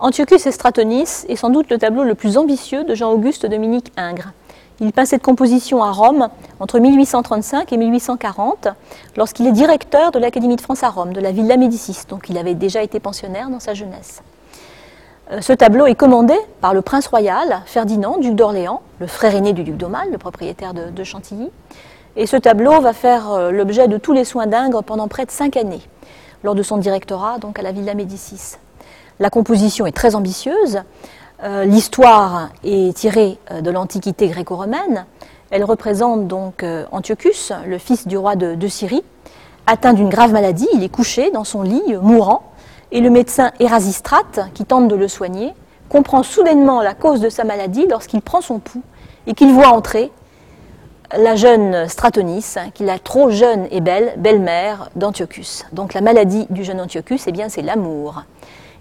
Antiochus et Stratonis est sans doute le tableau le plus ambitieux de Jean-Auguste Dominique Ingres. Il peint cette composition à Rome entre 1835 et 1840, lorsqu'il est directeur de l'Académie de France à Rome, de la Villa Médicis, donc il avait déjà été pensionnaire dans sa jeunesse. Euh, ce tableau est commandé par le prince royal Ferdinand, duc d'Orléans, le frère aîné du duc d'Aumale, le propriétaire de, Chantilly. Et ce tableau va faire euh, l'objet de tous les soins d'Ingres pendant près de cinq années, lors de son directorat donc à la Villa Médicis. La composition est très ambitieuse. Euh, l'histoire est tirée de l'Antiquité gréco-romaine. Elle représente donc Antiochus, le fils du roi de, Syrie, atteint d'une grave maladie. Il est couché dans son lit, mourant, et le médecin Érasistrate, qui tente de le soigner, comprend soudainement la cause de sa maladie lorsqu'il prend son pouls et qu'il voit entrer la jeune Stratonis, qu'il a trop jeune et belle, belle-mère d'Antiochus. Donc la maladie du jeune Antiochus, eh bien, c'est l'amour.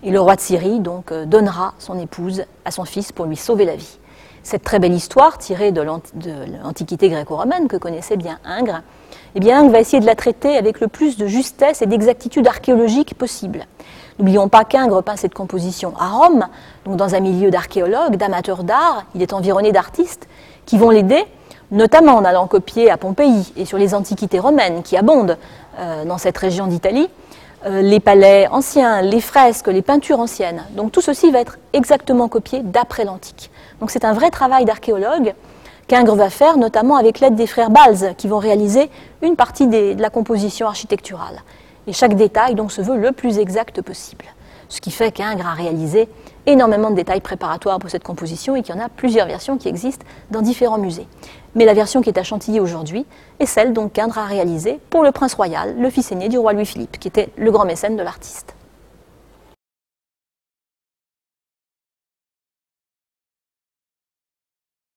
Et le roi de Syrie donc euh, donnera son épouse à son fils pour lui sauver la vie. Cette très belle histoire tirée de l'Antiquité gréco-romaine que connaissait bien Ingres, eh bien Ingres va essayer de la traiter avec le plus de justesse et d'exactitude archéologique possible. N'oublions pas qu'Ingres peint cette composition à Rome, donc dans un milieu d'archéologues, d'amateurs d'art. Il est environné d'artistes qui vont l'aider, notamment en allant copier à Pompéi et sur les antiquités romaines qui abondent euh, dans cette région d'Italie, euh, les palais anciens, les fresques, les peintures anciennes. Donc tout ceci va être exactement copié d'après l'Antique. Donc c'est un vrai travail d'archéologue qu'Ingres va faire, notamment avec l'aide des frères Balz, qui vont réaliser une partie de la composition architecturale. Et chaque détail donc se veut le plus exact possible. Ce qui fait qu'Ingres a réalisé énormément de détails préparatoires pour cette composition et qu'il y en a plusieurs versions qui existent dans différents musées. Mais la version qui est à Chantilly aujourd'hui est celle dont qu'Indre a réalisée pour le prince royal, le fils aîné du roi Louis-Philippe, qui était le grand mécène de l'artiste.